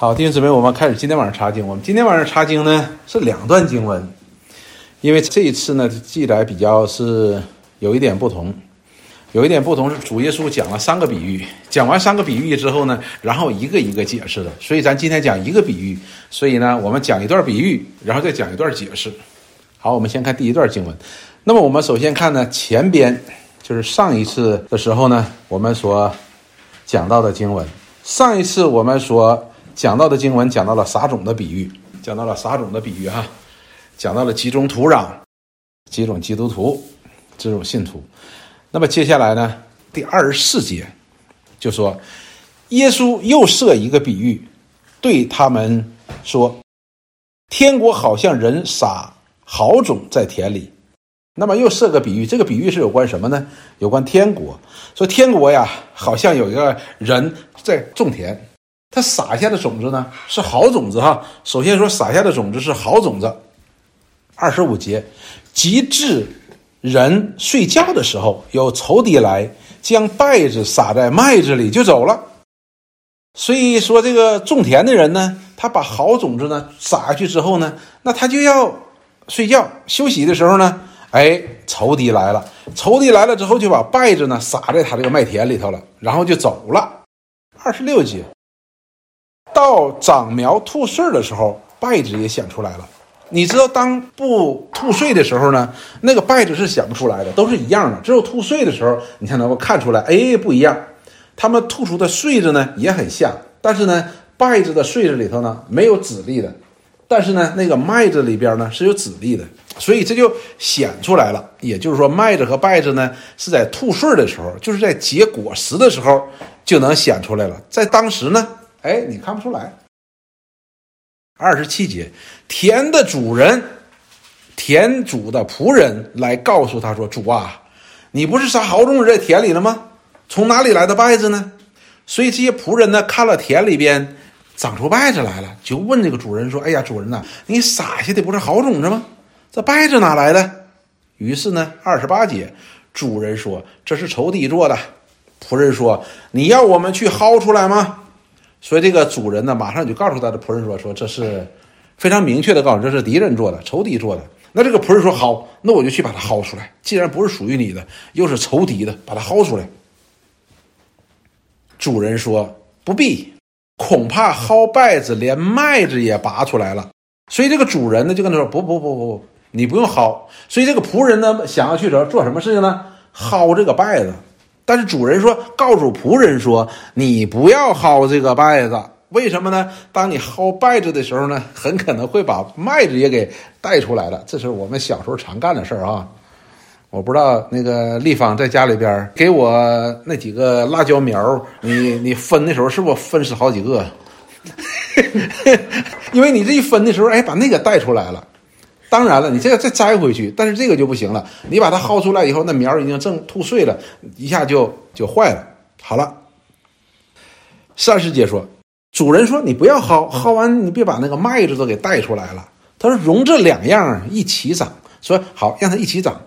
好，弟兄姊妹，我们开始今天晚上查经。我们今天晚上查经呢是两段经文，因为这一次呢记载比较是有一点不同，有一点不同是主耶稣讲了三个比喻，讲完三个比喻之后呢，然后一个一个解释的。所以咱今天讲一个比喻，所以呢我们讲一段比喻，然后再讲一段解释。好，我们先看第一段经文。那么我们首先看呢前边就是上一次的时候呢我们所讲到的经文。上一次我们所讲到的经文讲到了撒种的比喻，讲到了撒种的比喻哈，讲到了几种土壤，几种基督徒，这种信徒。那么接下来呢，第二十四节就说，耶稣又设一个比喻，对他们说：“天国好像人撒好种在田里。”那么又设个比喻，这个比喻是有关什么呢？有关天国。说天国呀，好像有一个人在种田。他撒下的种子呢是好种子哈。首先说撒下的种子是好种子。二十五节，及至人睡觉的时候，有仇敌来将稗子撒在麦子里就走了。所以说这个种田的人呢，他把好种子呢撒下去之后呢，那他就要睡觉休息的时候呢，哎，仇敌来了，仇敌来了之后就把稗子呢撒在他这个麦田里头了，然后就走了。二十六节。到长苗吐穗的时候，败子也显出来了。你知道，当不吐穗的时候呢，那个败子是显不出来的，都是一样的。只有吐穗的时候，你才能够看出来，哎，不一样。它们吐出的穗子呢也很像，但是呢，败子的穗子里头呢没有籽粒的，但是呢，那个麦子里边呢是有籽粒的，所以这就显出来了。也就是说，麦子和败子呢是在吐穗的时候，就是在结果实的时候就能显出来了。在当时呢。哎，你看不出来。二十七节，田的主人，田主的仆人来告诉他说：“主啊，你不是撒好种子在田里了吗？从哪里来的稗子呢？”所以这些仆人呢，看了田里边长出稗子来了，就问这个主人说：“哎呀，主人呐，你撒下的不是好种子吗？这稗子哪来的？”于是呢，二十八节，主人说：“这是仇敌做的。”仆人说：“你要我们去薅出来吗？”所以这个主人呢，马上就告诉他的仆人说：“说这是非常明确的告诉，这是敌人做的，仇敌做的。”那这个仆人说：“好，那我就去把它薅出来。既然不是属于你的，又是仇敌的，把它薅出来。”主人说：“不必，恐怕薅稗子，连麦子也拔出来了。”所以这个主人呢，就跟他说：“不不不不，你不用薅。”所以这个仆人呢，想要去做做什么事情呢？薅这个稗子。但是主人说，告诉仆人说：“你不要薅这个稗子，为什么呢？当你薅稗子的时候呢，很可能会把麦子也给带出来了。这是我们小时候常干的事儿啊。我不知道那个立方在家里边给我那几个辣椒苗，你你分的时候是不是分是好几个？因为你这一分的时候，哎，把那个带出来了。”当然了，你这个再摘回去，但是这个就不行了。你把它薅出来以后，那苗已经正吐穗了，一下就就坏了。好了，三师姐说：“主人说你不要薅，薅完你别把那个麦子都给带出来了。”他说：“容这两样一起长。”说好，让它一起长，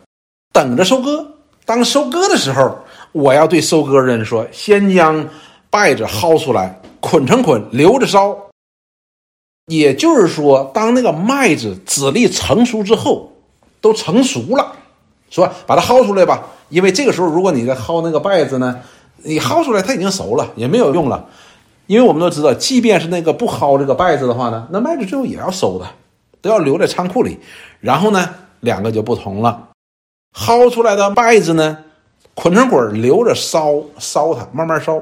等着收割。当收割的时候，我要对收割人说：“先将稗子薅出来，捆成捆，留着烧。”也就是说，当那个麦子籽粒成熟之后，都成熟了，是吧把它薅出来吧。因为这个时候，如果你在薅那个稗子呢，你薅出来它已经熟了，也没有用了。因为我们都知道，即便是那个不薅这个稗子的话呢，那麦子最后也要收的，都要留在仓库里。然后呢，两个就不同了，薅出来的稗子呢，捆成捆留着烧烧它，慢慢烧。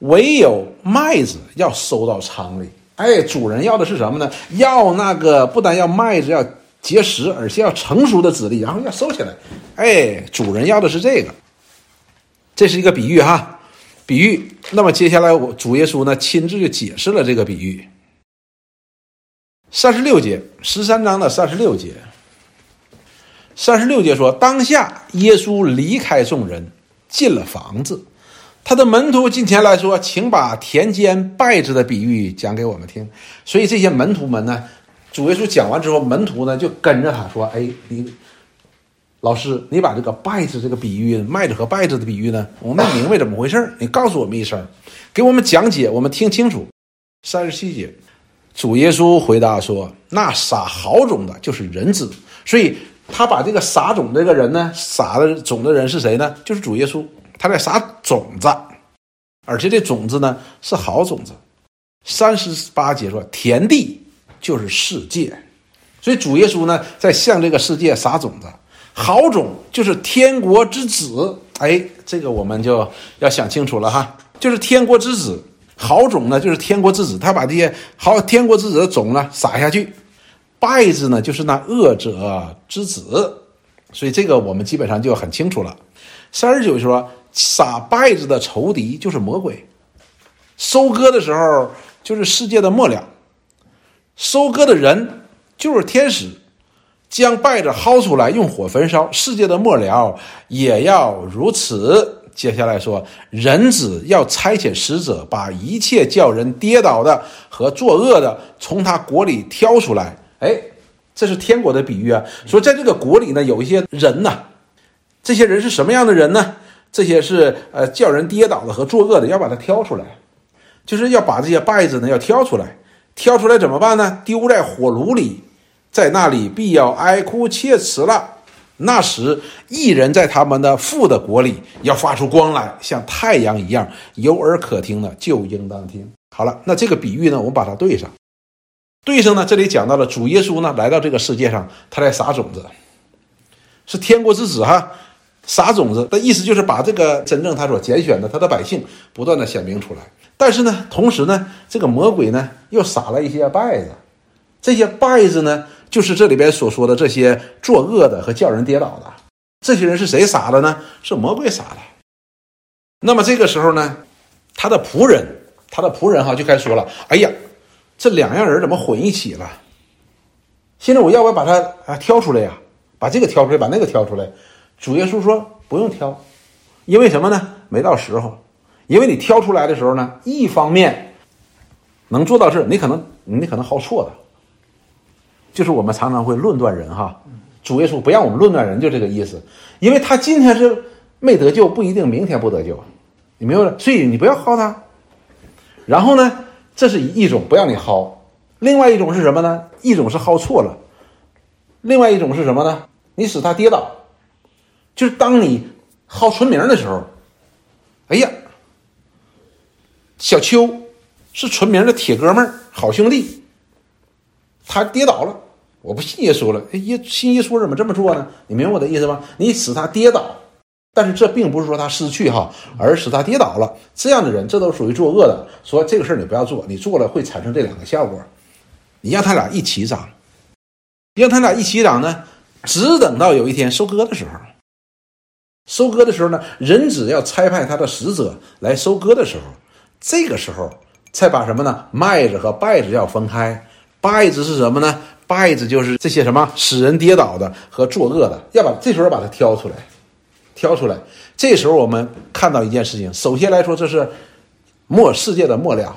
唯有麦子要收到仓里。哎，主人要的是什么呢？要那个不但要麦子要结实，而且要成熟的籽粒，然后要收起来。哎，主人要的是这个。这是一个比喻哈，比喻。那么接下来我主耶稣呢亲自就解释了这个比喻。三十六节，十三章的三十六节。三十六节说，当下耶稣离开众人，进了房子。他的门徒进前来说：“请把田间稗子的比喻讲给我们听。”所以这些门徒们呢，主耶稣讲完之后，门徒呢就跟着他说：“哎，你老师，你把这个稗子这个比喻，麦子和稗子的比喻呢，我们明白怎么回事你告诉我们一声，给我们讲解，我们听清楚。”三十七节，主耶稣回答说：“那撒好种的，就是人子。所以他把这个撒种这个人呢，撒的种的人是谁呢？就是主耶稣。他在撒种子，而且这种子呢是好种子。三十八节说，田地就是世界，所以主耶稣呢在向这个世界撒种子。好种就是天国之子。哎，这个我们就要想清楚了哈，就是天国之子。”好种呢，就是天国之子，他把这些好天国之子的种呢撒下去；败子呢，就是那恶者之子。所以这个我们基本上就很清楚了。三十九说，撒败子的仇敌就是魔鬼。收割的时候就是世界的末了，收割的人就是天使，将败子薅出来用火焚烧。世界的末了也要如此。接下来说，人子要差遣使者，把一切叫人跌倒的和作恶的，从他国里挑出来。哎，这是天国的比喻啊。说在这个国里呢，有一些人呐，这些人是什么样的人呢？这些是呃叫人跌倒的和作恶的，要把它挑出来，就是要把这些败子呢要挑出来。挑出来怎么办呢？丢在火炉里，在那里必要哀哭切齿了。那时，一人在他们的父的国里要发出光来，像太阳一样，有耳可听的就应当听。好了，那这个比喻呢，我们把它对上，对上呢，这里讲到了主耶稣呢来到这个世界上，他在撒种子，是天国之子哈，撒种子的意思就是把这个真正他所拣选的他的百姓不断的显明出来。但是呢，同时呢，这个魔鬼呢又撒了一些败子，这些败子呢。就是这里边所说的这些作恶的和叫人跌倒的，这些人是谁撒的呢？是魔鬼撒的。那么这个时候呢，他的仆人，他的仆人哈就开始说了：“哎呀，这两样人怎么混一起了？现在我要不要把他啊挑出来呀？把这个挑出来，把那个挑出来？”主耶稣说：“不用挑，因为什么呢？没到时候。因为你挑出来的时候呢，一方面能做到事，你可能你可能好错的。”就是我们常常会论断人哈，主耶稣不让我们论断人，就这个意思。因为他今天是没得救，不一定明天不得救，你明白？所以你不要薅他。然后呢，这是一种不让你薅，另外一种是什么呢？一种是薅错了，另外一种是什么呢？你使他跌倒，就是当你薅纯名的时候，哎呀，小邱是纯名的铁哥们儿、好兄弟，他跌倒了。我不信耶稣了，耶信耶稣怎么这么做呢？你明白我的意思吗？你使他跌倒，但是这并不是说他失去哈，而使他跌倒了。这样的人，这都属于作恶的。说这个事儿你不要做，你做了会产生这两个效果。你让他俩一起长，让他俩一起长呢，只等到有一天收割的时候。收割的时候呢，人只要差派他的使者来收割的时候，这个时候才把什么呢？麦子和稗子要分开。稗子是什么呢？败子就是这些什么使人跌倒的和作恶的，要把这时候把它挑出来，挑出来。这时候我们看到一件事情，首先来说这是末世界的末了。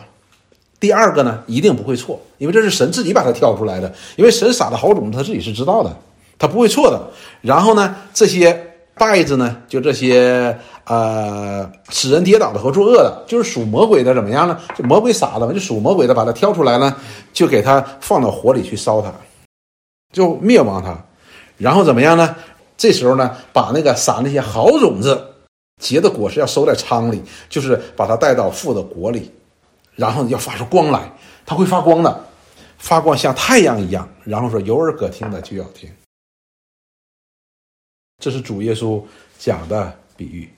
第二个呢，一定不会错，因为这是神自己把它挑出来的。因为神撒的好种子，他自己是知道的，他不会错的。然后呢，这些败子呢，就这些呃使人跌倒的和作恶的，就是属魔鬼的，怎么样呢？就魔鬼撒的嘛，就属魔鬼的，把它挑出来呢，就给它放到火里去烧它。就灭亡他，然后怎么样呢？这时候呢，把那个撒那些好种子结的果实要收在仓里，就是把它带到父的国里，然后要发出光来，它会发光的，发光像太阳一样。然后说有耳可听的就要听。这是主耶稣讲的比喻。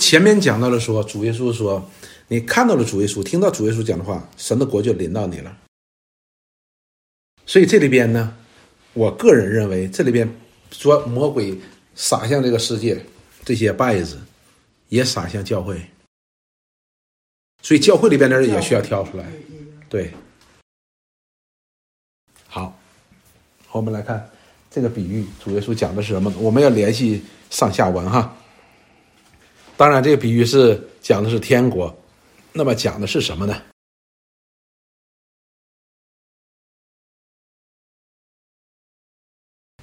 前面讲到了说，主耶稣说，你看到了主耶稣，听到主耶稣讲的话，神的国就临到你了。所以这里边呢，我个人认为，这里边说魔鬼撒向这个世界这些败子，也撒向教会。所以教会里边的人也需要挑出来。对，好，我们来看这个比喻，主耶稣讲的是什么？我们要联系上下文哈。当然，这个比喻是讲的是天国，那么讲的是什么呢？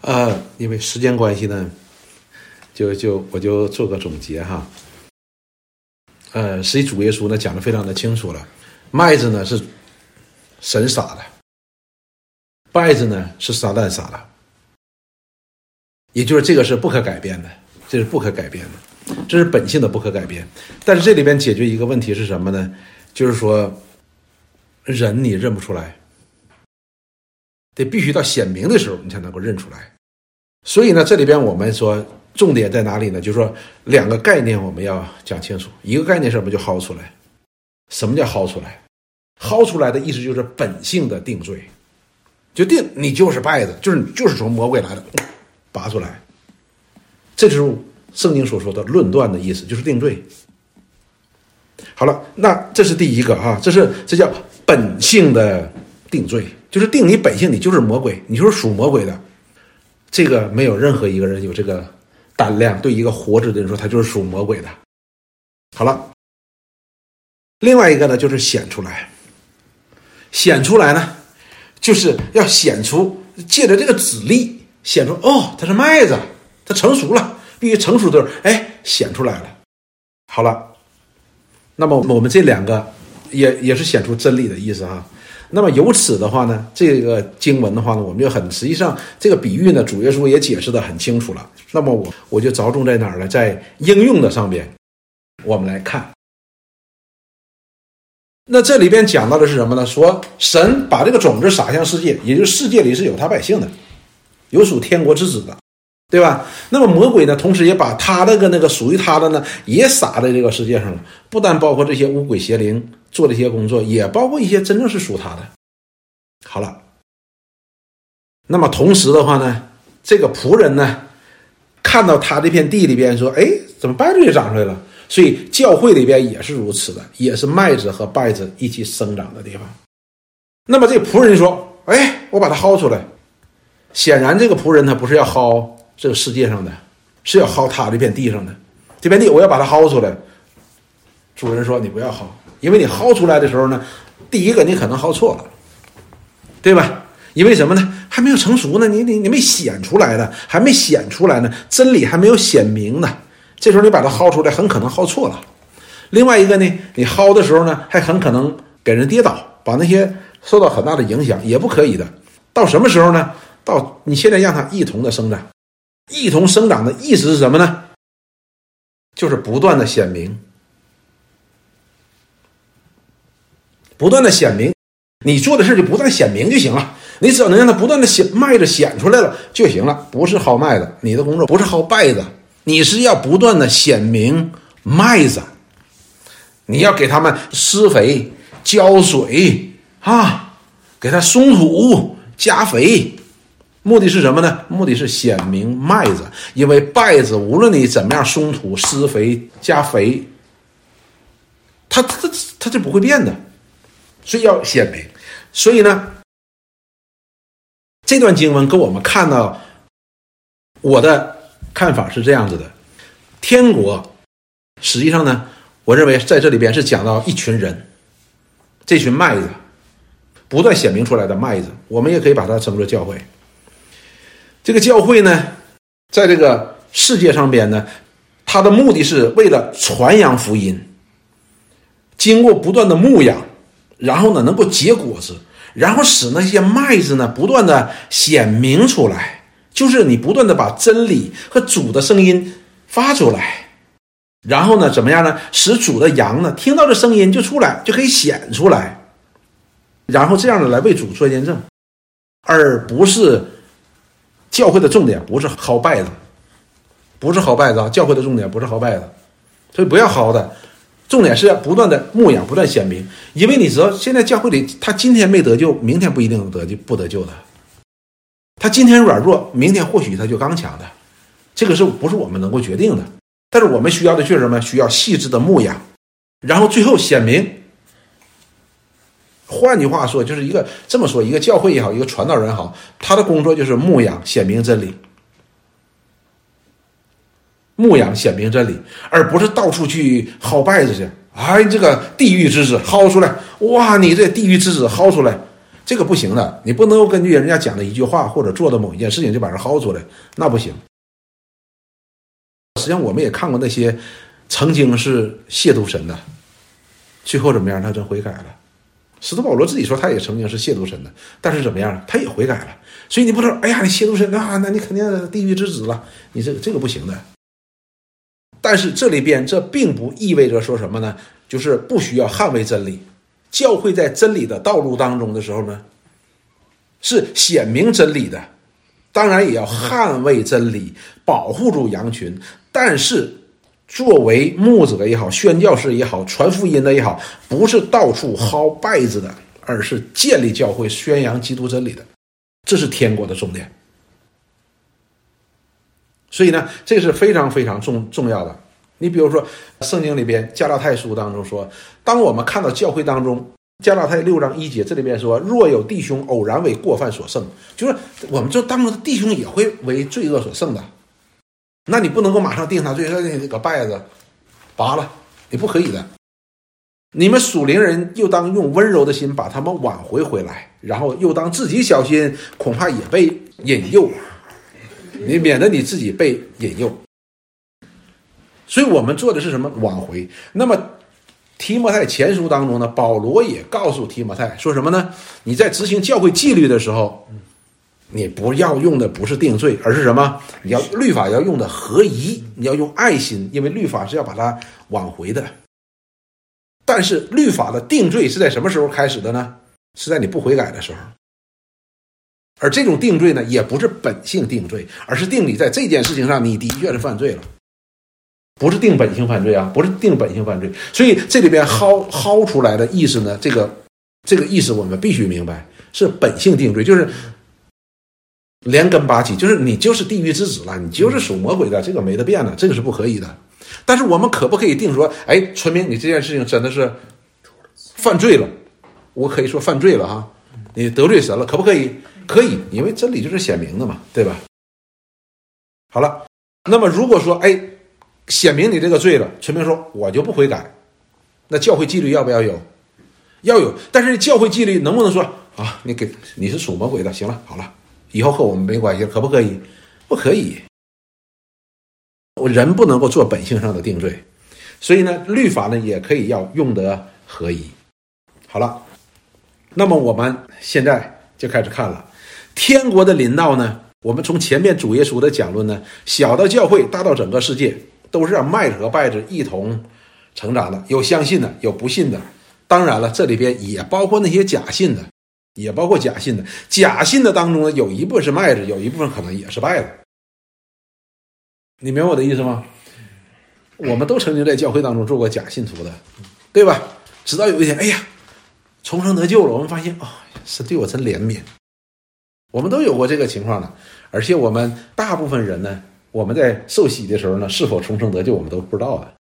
呃，因为时间关系呢，就就我就做个总结哈。呃，实际主耶稣呢讲的非常的清楚了，麦子呢是神撒的，稗子呢是撒旦撒的，也就是这个是不可改变的，这是不可改变的，这是本性的不可改变。但是这里边解决一个问题是什么呢？就是说，人你认不出来，得必须到显明的时候你才能够认出来。所以呢，这里边我们说重点在哪里呢？就是说两个概念我们要讲清楚，一个概念是什么？就薅出来。什么叫薅出来？薅出来的意思就是本性的定罪，就定你就是败的，就是就是从魔鬼来的，拔出来。这就是圣经所说的论断的意思，就是定罪。好了，那这是第一个啊，这是这叫本性的定罪，就是定你本性，你就是魔鬼，你就是属魔鬼的。这个没有任何一个人有这个胆量对一个活着的人说他就是属魔鬼的。好了。另外一个呢，就是显出来，显出来呢，就是要显出借着这个指力显出哦，它是麦子，它成熟了，必须成熟的时候，哎，显出来了。好了，那么我们这两个也也是显出真理的意思哈。那么由此的话呢，这个经文的话呢，我们就很实际上这个比喻呢，主耶稣也解释的很清楚了。那么我我就着重在哪儿呢？在应用的上边，我们来看。那这里边讲到的是什么呢？说神把这个种子撒向世界，也就是世界里是有他百姓的，有属天国之子的，对吧？那么魔鬼呢，同时也把他那个那个属于他的呢，也撒在这个世界上了。不但包括这些巫鬼邪灵做的一些工作，也包括一些真正是属他的。好了，那么同时的话呢，这个仆人呢，看到他这片地里边说：“哎，怎么稗子也长出来了？”所以教会里边也是如此的，也是麦子和稗子一起生长的地方。那么这仆人说：“哎，我把它薅出来。”显然，这个仆人他不是要薅这个世界上的，是要薅他这片地上的。这片地我要把它薅出来。主人说：“你不要薅，因为你薅出来的时候呢，第一个你可能薅错了，对吧？因为什么呢？还没有成熟呢，你你你没显出来呢，还没显出来呢，真理还没有显明呢。”这时候你把它薅出来，很可能薅错了。另外一个呢，你薅的时候呢，还很可能给人跌倒，把那些受到很大的影响，也不可以的。到什么时候呢？到你现在让它一同的生长，一同生长的意思是什么呢？就是不断的显明，不断的显明，你做的事就不断显明就行了。你只要能让它不断的显麦子显出来了就行了。不是薅麦子，你的工作不是薅稗子。你是要不断的显明麦子，你要给他们施肥、浇水啊，给它松土、加肥，目的是什么呢？目的是显明麦子，因为稗子无论你怎么样松土、施肥、加肥，它它它它就不会变的，所以要显明。所以呢，这段经文跟我们看到我的。看法是这样子的，天国实际上呢，我认为在这里边是讲到一群人，这群麦子不断显明出来的麦子，我们也可以把它称作教会。这个教会呢，在这个世界上边呢，它的目的是为了传扬福音，经过不断的牧养，然后呢能够结果子，然后使那些麦子呢不断的显明出来。就是你不断的把真理和主的声音发出来，然后呢，怎么样呢？使主的羊呢听到这声音就出来，就可以显出来，然后这样的来为主做见证，而不是教会的重点不是薅拜子，不是薅拜子啊！教会的重点不是薅拜子，所以不要薅的，重点是要不断的牧养，不断显明，因为你知道现在教会里他今天没得救，明天不一定得救，不得救的。他今天软弱，明天或许他就刚强的，这个是不是我们能够决定的？但是我们需要的是什么？需要细致的牧养，然后最后显明。换句话说，就是一个这么说：一个教会也好，一个传道人也好，他的工作就是牧养、显明真理，牧养、显明真理，而不是到处去薅拜子去。哎，这个地狱之子薅出来，哇，你这地狱之子薅出来。这个不行的，你不能够根据人家讲的一句话或者做的某一件事情就把人薅出来，那不行。实际上，我们也看过那些曾经是亵渎神的，最后怎么样？他真悔改了，使徒保罗自己说，他也曾经是亵渎神的，但是怎么样？他也悔改了。所以你不说，哎呀，你亵渎神啊，那你肯定地狱之子了。你这个这个不行的。但是这里边这并不意味着说什么呢？就是不需要捍卫真理。教会在真理的道路当中的时候呢，是显明真理的，当然也要捍卫真理，保护住羊群。但是，作为牧者也好，宣教士也好，传福音的也好，不是到处薅拜子的，而是建立教会、宣扬基督真理的，这是天国的重点。所以呢，这是非常非常重重要的。你比如说，圣经里边加拉太书当中说，当我们看到教会当中加拉太六章一节，这里边说，若有弟兄偶然为过犯所胜，就是我们这当中的弟兄也会为罪恶所胜的，那你不能够马上定他罪，说你这个败子拔了，你不可以的。你们属灵人又当用温柔的心把他们挽回回来，然后又当自己小心，恐怕也被引诱，你免得你自己被引诱。所以我们做的是什么挽回？那么提摩太前书当中呢，保罗也告诉提摩太说什么呢？你在执行教会纪律的时候，你不要用的不是定罪，而是什么？你要律法要用的合宜，你要用爱心，因为律法是要把它挽回的。但是律法的定罪是在什么时候开始的呢？是在你不悔改的时候。而这种定罪呢，也不是本性定罪，而是定你在这件事情上你的确是犯罪了。不是定本性犯罪啊，不是定本性犯罪，所以这里边薅薅出来的意思呢，这个这个意思我们必须明白，是本性定罪，就是连根拔起，就是你就是地狱之子了，你就是属魔鬼的，这个没得变的，这个是不可以的。但是我们可不可以定说，哎，村民，你这件事情真的是犯罪了？我可以说犯罪了哈，你得罪神了，可不可以？可以，因为真理就是显明的嘛，对吧？好了，那么如果说，哎。显明你这个罪了，村民说我就不悔改，那教会纪律要不要有？要有，但是教会纪律能不能说啊？你给你是属魔鬼的，行了，好了，以后和我们没关系，可不可以？不可以。我人不能够做本性上的定罪，所以呢，律法呢也可以要用得合一。好了，那么我们现在就开始看了天国的临到呢。我们从前面主耶稣的讲论呢，小到教会，大到整个世界。都是让麦子和稗子一同成长的，有相信的，有不信的。当然了，这里边也包括那些假信的，也包括假信的。假信的当中呢，有一部分是麦子，有一部分可能也是稗子。你明白我的意思吗？我们都曾经在教会当中做过假信徒的，对吧？直到有一天，哎呀，重生得救了，我们发现，哦，是对我真怜悯。我们都有过这个情况的，而且我们大部分人呢。我们在受洗的时候呢，是否重生得救，我们都不知道的。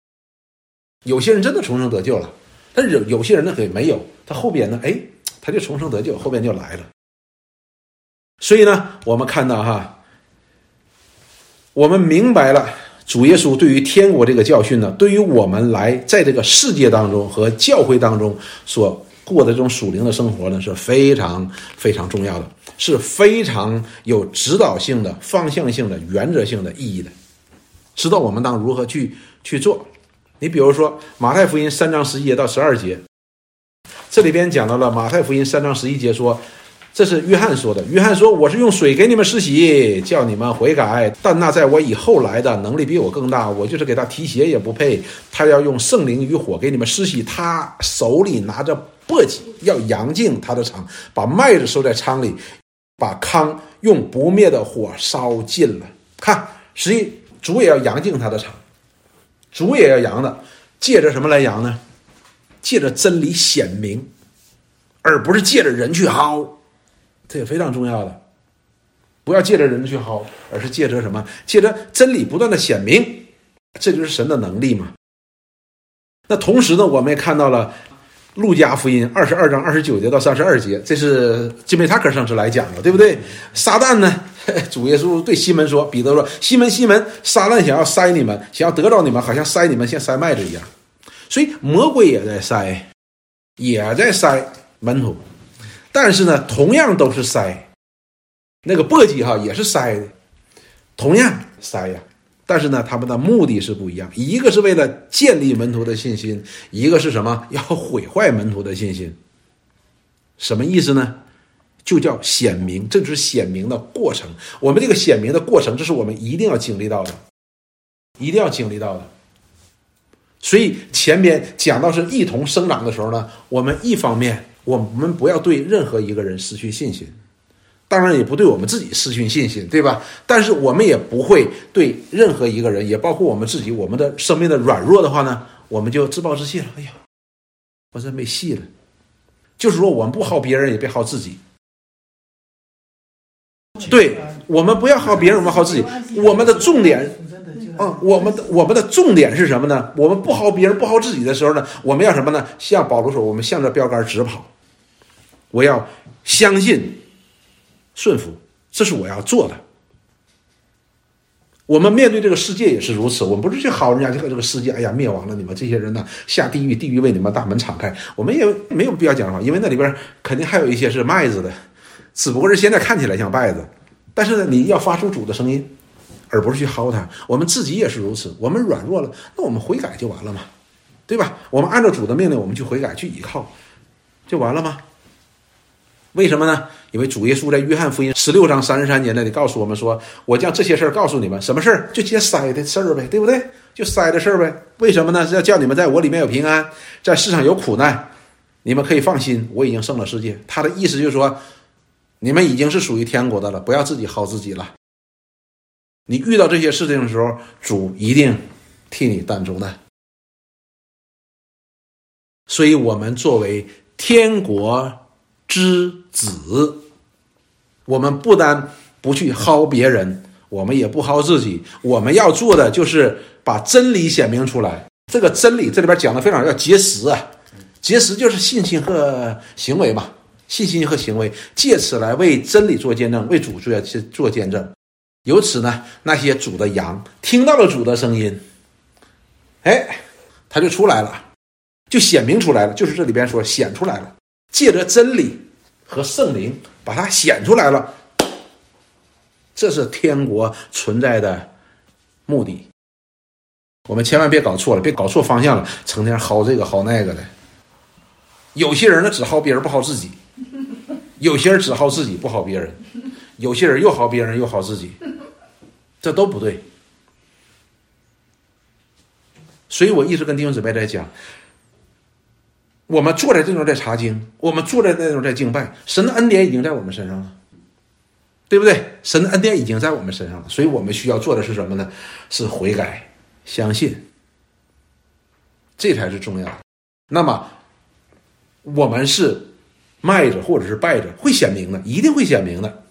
有些人真的重生得救了，但是有有些人呢，可以没有。他后边呢，哎，他就重生得救，后边就来了。所以呢，我们看到哈，我们明白了主耶稣对于天国这个教训呢，对于我们来在这个世界当中和教会当中所。过的这种属灵的生活呢，是非常非常重要的，是非常有指导性的、方向性的、原则性的意义的，知道我们当如何去去做。你比如说马太福音三章十一节到十二节，这里边讲到了马太福音三章十一节说。这是约翰说的。约翰说：“我是用水给你们施洗，叫你们悔改。但那在我以后来的能力比我更大，我就是给他提鞋也不配。他要用圣灵与火给你们施洗，他手里拿着簸箕，要扬净他的仓，把麦子收在仓里，把糠用不灭的火烧尽了。看，十一主也要扬净他的仓，主也要扬的，借着什么来扬呢？借着真理显明，而不是借着人去薅。”这也非常重要的，不要借着人去薅，而是借着什么？借着真理不断的显明，这就是神的能力嘛。那同时呢，我们也看到了路加福音二十二章二十九节到三十二节，这是金梅塔克上次来讲的，对不对？撒旦呢，主耶稣对西门说：“彼得说，西门西门，撒旦想要塞你们，想要得到你们，好像塞你们像塞麦子一样。所以魔鬼也在塞，也在塞门徒。”但是呢，同样都是筛，那个簸箕哈也是筛的，同样筛呀。但是呢，他们的目的是不一样，一个是为了建立门徒的信心，一个是什么？要毁坏门徒的信心。什么意思呢？就叫显明，这就是显明的过程。我们这个显明的过程，这是我们一定要经历到的，一定要经历到的。所以前边讲到是一同生长的时候呢，我们一方面我们不要对任何一个人失去信心，当然也不对我们自己失去信心，对吧？但是我们也不会对任何一个人，也包括我们自己，我们的生命的软弱的话呢，我们就自暴自弃了。哎呀，我这没戏了。就是说，我们不好别人，也别好自己。对我们不要好别人，我们好自己。我们的重点。嗯，我们的我们的重点是什么呢？我们不好别人，不好自己的时候呢，我们要什么呢？像保罗说，我们向着标杆直跑。我要相信、顺服，这是我要做的。我们面对这个世界也是如此，我们不是去好人家，这个这个世界，哎呀，灭亡了，你们这些人呢，下地狱，地狱为你们大门敞开。我们也没有必要讲话，因为那里边肯定还有一些是麦子的，只不过是现在看起来像麦子，但是呢，你要发出主的声音。而不是去薅他，我们自己也是如此。我们软弱了，那我们悔改就完了嘛，对吧？我们按照主的命令，我们去悔改，去依靠，就完了吗？为什么呢？因为主耶稣在约翰福音十六章三十三节那里告诉我们说：“我将这些事儿告诉你们，什么事儿？就接塞的事儿呗，对不对？就塞的事儿呗。为什么呢？是要叫你们在我里面有平安，在世上有苦难，你们可以放心，我已经胜了世界。他的意思就是说，你们已经是属于天国的了，不要自己薅自己了。”你遇到这些事情的时候，主一定替你担重担。所以，我们作为天国之子，我们不单不去薅别人，我们也不薅自己。我们要做的就是把真理显明出来。这个真理这里边讲的非常要结实啊，结实就是信心和行为嘛，信心和行为，借此来为真理做见证，为主做做见证。由此呢，那些主的羊听到了主的声音，哎，他就出来了，就显明出来了。就是这里边说显出来了，借着真理和圣灵把它显出来了。这是天国存在的目的。我们千万别搞错了，别搞错方向了，成天薅这个薅那个的。有些人呢只薅别人不薅自己，有些人只薅自己不薅别人，有些人又薅别人又薅自己。这都不对，所以我一直跟弟兄姊妹在讲，我们坐在这种在查经，我们坐在那种在敬拜，神的恩典已经在我们身上了，对不对？神的恩典已经在我们身上了，所以我们需要做的是什么呢？是悔改、相信，这才是重要的。那么，我们是卖着或者是败着，会显明的，一定会显明的。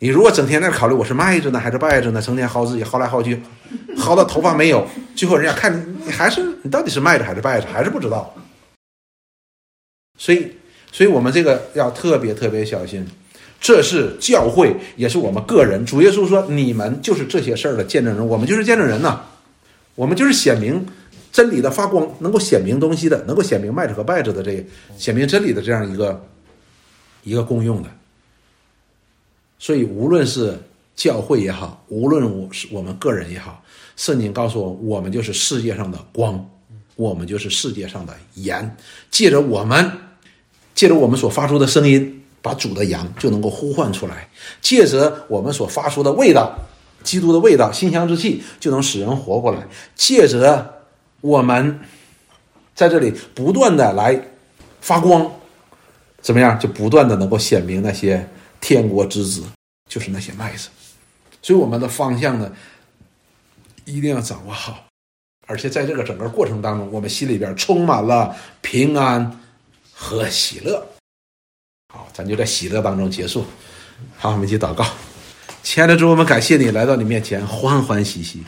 你如果整天在考虑我是卖着呢还是败着呢，成天薅自己薅来薅去，薅到头发没有，最后人家看你，你还是你到底是卖着还是败着，还是不知道。所以，所以我们这个要特别特别小心。这是教会，也是我们个人。主耶稣说：“你们就是这些事儿的见证人，我们就是见证人呐，我们就是显明真理的发光，能够显明东西的，能够显明卖着和败着的这显明真理的这样一个一个共用的。”所以，无论是教会也好，无论我是我们个人也好，圣经告诉我，我们就是世界上的光，我们就是世界上的盐。借着我们，借着我们所发出的声音，把主的羊就能够呼唤出来；借着我们所发出的味道，基督的味道，馨香之气，就能使人活过来；借着我们在这里不断的来发光，怎么样？就不断的能够显明那些。天国之子就是那些麦子，所以我们的方向呢，一定要掌握好，而且在这个整个过程当中，我们心里边充满了平安和喜乐。好，咱就在喜乐当中结束。好，我们一起祷告，亲爱的主，我们感谢你来到你面前，欢欢喜喜，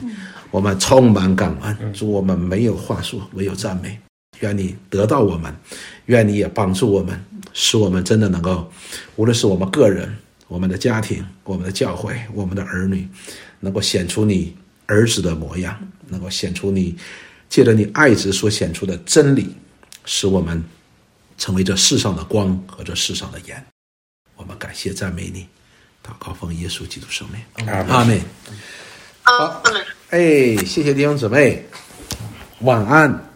我们充满感恩。主，我们没有话说，唯有赞美。愿你得到我们，愿你也帮助我们。使我们真的能够，无论是我们个人、我们的家庭、我们的教会、我们的儿女，能够显出你儿子的模样，能够显出你借着你爱子所显出的真理，使我们成为这世上的光和这世上的盐。我们感谢赞美你，祷告奉耶稣基督圣名，阿门。好，哎，谢谢弟兄姊妹，晚安。